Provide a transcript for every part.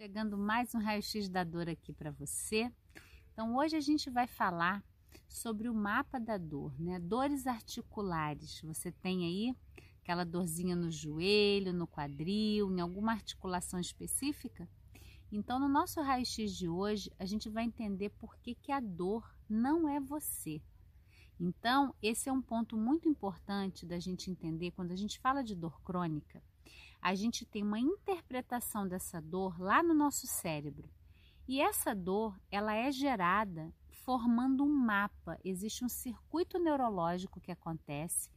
Chegando mais um raio-x da dor aqui para você. Então, hoje a gente vai falar sobre o mapa da dor, né? Dores articulares. Você tem aí aquela dorzinha no joelho, no quadril, em alguma articulação específica? Então, no nosso raio-x de hoje, a gente vai entender por que, que a dor não é você. Então, esse é um ponto muito importante da gente entender quando a gente fala de dor crônica a gente tem uma interpretação dessa dor lá no nosso cérebro. E essa dor, ela é gerada formando um mapa. Existe um circuito neurológico que acontece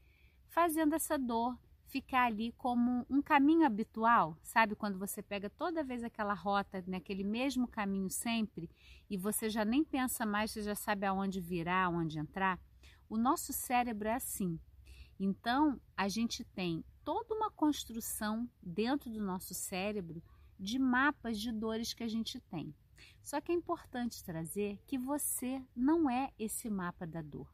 fazendo essa dor ficar ali como um caminho habitual, sabe? Quando você pega toda vez aquela rota, naquele mesmo caminho sempre, e você já nem pensa mais, você já sabe aonde virar, aonde entrar. O nosso cérebro é assim. Então, a gente tem toda uma construção dentro do nosso cérebro de mapas de dores que a gente tem. Só que é importante trazer que você não é esse mapa da dor.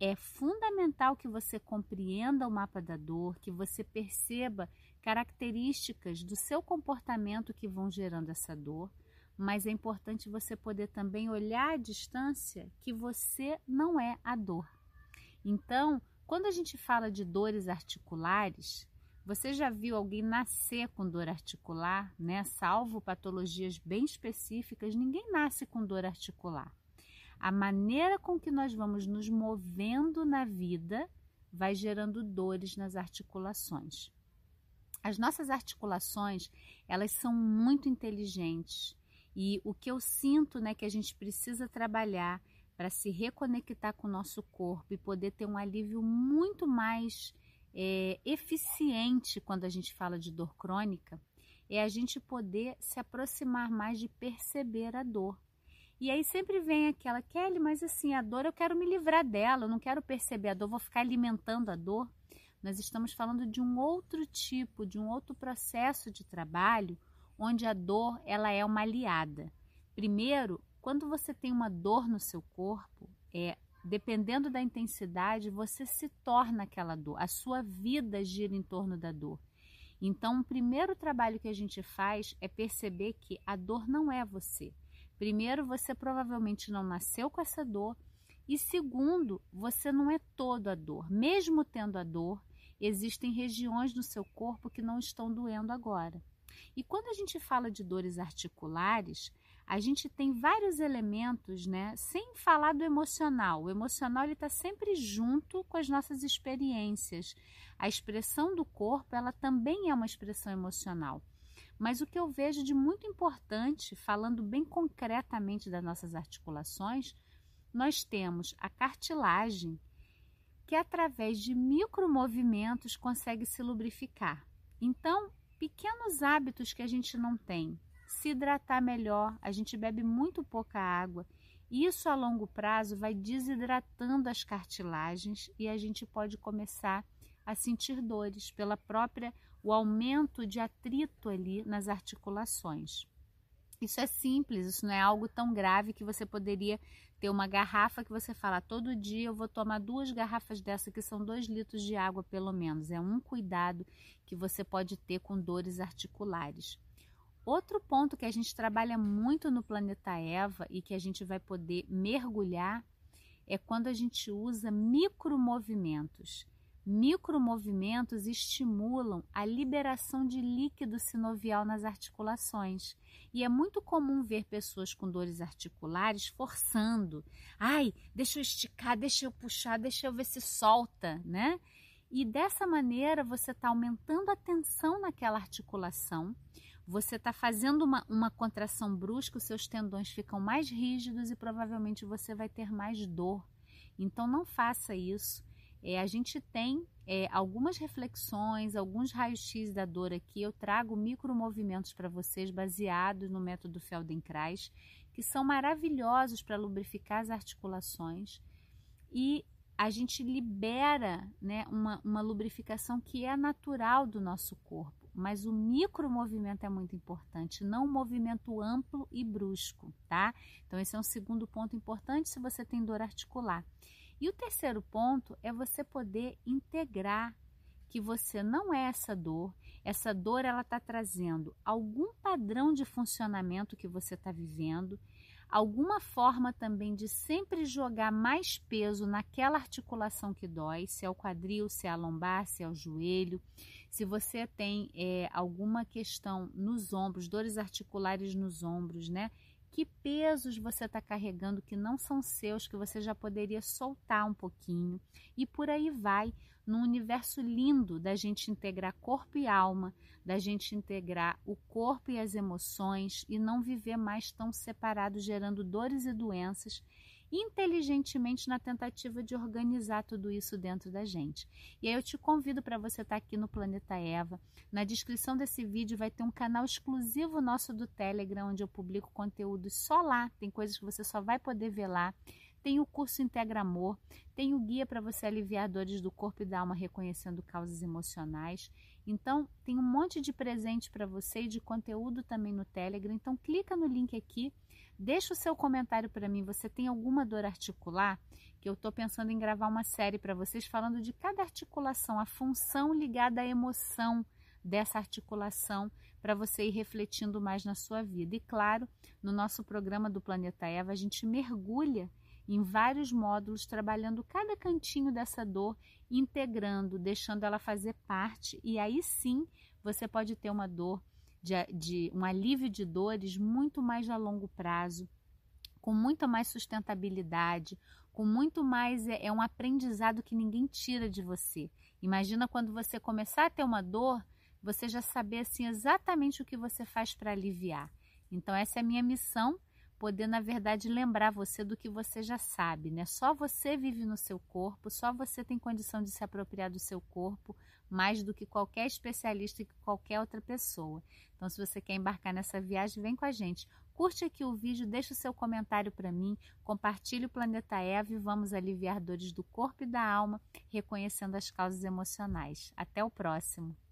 É fundamental que você compreenda o mapa da dor, que você perceba características do seu comportamento que vão gerando essa dor, mas é importante você poder também olhar à distância que você não é a dor. Então, quando a gente fala de dores articulares, você já viu alguém nascer com dor articular, né? Salvo patologias bem específicas, ninguém nasce com dor articular. A maneira com que nós vamos nos movendo na vida vai gerando dores nas articulações. As nossas articulações, elas são muito inteligentes e o que eu sinto, né, que a gente precisa trabalhar para se reconectar com o nosso corpo e poder ter um alívio muito mais é, eficiente quando a gente fala de dor crônica, é a gente poder se aproximar mais de perceber a dor. E aí sempre vem aquela, Kelly, mas assim, a dor eu quero me livrar dela, eu não quero perceber a dor, vou ficar alimentando a dor. Nós estamos falando de um outro tipo, de um outro processo de trabalho, onde a dor ela é uma aliada. Primeiro, quando você tem uma dor no seu corpo, é, dependendo da intensidade, você se torna aquela dor. A sua vida gira em torno da dor. Então, o primeiro trabalho que a gente faz é perceber que a dor não é você. Primeiro, você provavelmente não nasceu com essa dor. E segundo, você não é todo a dor. Mesmo tendo a dor, existem regiões no seu corpo que não estão doendo agora. E quando a gente fala de dores articulares, a gente tem vários elementos, né? Sem falar do emocional. O emocional está sempre junto com as nossas experiências. A expressão do corpo, ela também é uma expressão emocional. Mas o que eu vejo de muito importante, falando bem concretamente das nossas articulações, nós temos a cartilagem, que através de micromovimentos consegue se lubrificar. Então, pequenos hábitos que a gente não tem, se hidratar melhor, a gente bebe muito pouca água. Isso a longo prazo vai desidratando as cartilagens e a gente pode começar a sentir dores pela própria o aumento de atrito ali nas articulações. Isso é simples, isso não é algo tão grave que você poderia ter uma garrafa que você fala todo dia eu vou tomar duas garrafas dessa que são dois litros de água pelo menos. É um cuidado que você pode ter com dores articulares. Outro ponto que a gente trabalha muito no planeta Eva e que a gente vai poder mergulhar é quando a gente usa micromovimentos. Micromovimentos estimulam a liberação de líquido sinovial nas articulações. E é muito comum ver pessoas com dores articulares forçando. Ai, deixa eu esticar, deixa eu puxar, deixa eu ver se solta, né? E dessa maneira você está aumentando a tensão naquela articulação você está fazendo uma, uma contração brusca, os seus tendões ficam mais rígidos e provavelmente você vai ter mais dor. Então não faça isso. É, a gente tem é, algumas reflexões, alguns raios-x da dor aqui. Eu trago micromovimentos para vocês baseados no método Feldenkrais, que são maravilhosos para lubrificar as articulações. E a gente libera né, uma, uma lubrificação que é natural do nosso corpo mas o micromovimento é muito importante, não o movimento amplo e brusco, tá? Então, esse é um segundo ponto importante se você tem dor articular. E o terceiro ponto é você poder integrar que você não é essa dor, essa dor ela está trazendo algum padrão de funcionamento que você está vivendo, alguma forma também de sempre jogar mais peso naquela articulação que dói, se é o quadril, se é a lombar, se é o joelho, se você tem é, alguma questão nos ombros, dores articulares nos ombros, né? Que pesos você está carregando que não são seus, que você já poderia soltar um pouquinho. E por aí vai, num universo lindo da gente integrar corpo e alma, da gente integrar o corpo e as emoções e não viver mais tão separados, gerando dores e doenças inteligentemente na tentativa de organizar tudo isso dentro da gente. E aí eu te convido para você estar tá aqui no Planeta Eva. Na descrição desse vídeo vai ter um canal exclusivo nosso do Telegram, onde eu publico conteúdo só lá. Tem coisas que você só vai poder ver lá. Tem o curso Integra Amor, tem o guia para você aliviar dores do corpo e da alma reconhecendo causas emocionais. Então, tem um monte de presente para você e de conteúdo também no Telegram. Então, clica no link aqui Deixa o seu comentário para mim. Você tem alguma dor articular? Que eu estou pensando em gravar uma série para vocês falando de cada articulação, a função ligada à emoção dessa articulação para você ir refletindo mais na sua vida. E claro, no nosso programa do Planeta Eva, a gente mergulha em vários módulos, trabalhando cada cantinho dessa dor, integrando, deixando ela fazer parte, e aí sim você pode ter uma dor de, de um alívio de dores muito mais a longo prazo, com muita mais sustentabilidade, com muito mais é, é um aprendizado que ninguém tira de você. Imagina quando você começar a ter uma dor, você já saber assim exatamente o que você faz para aliviar. Então essa é a minha missão, poder na verdade lembrar você do que você já sabe, né? Só você vive no seu corpo, só você tem condição de se apropriar do seu corpo, mais do que qualquer especialista e qualquer outra pessoa. Então, se você quer embarcar nessa viagem, vem com a gente. Curte aqui o vídeo, deixa o seu comentário para mim, compartilhe o Planeta Eva e vamos aliviar dores do corpo e da alma, reconhecendo as causas emocionais. Até o próximo!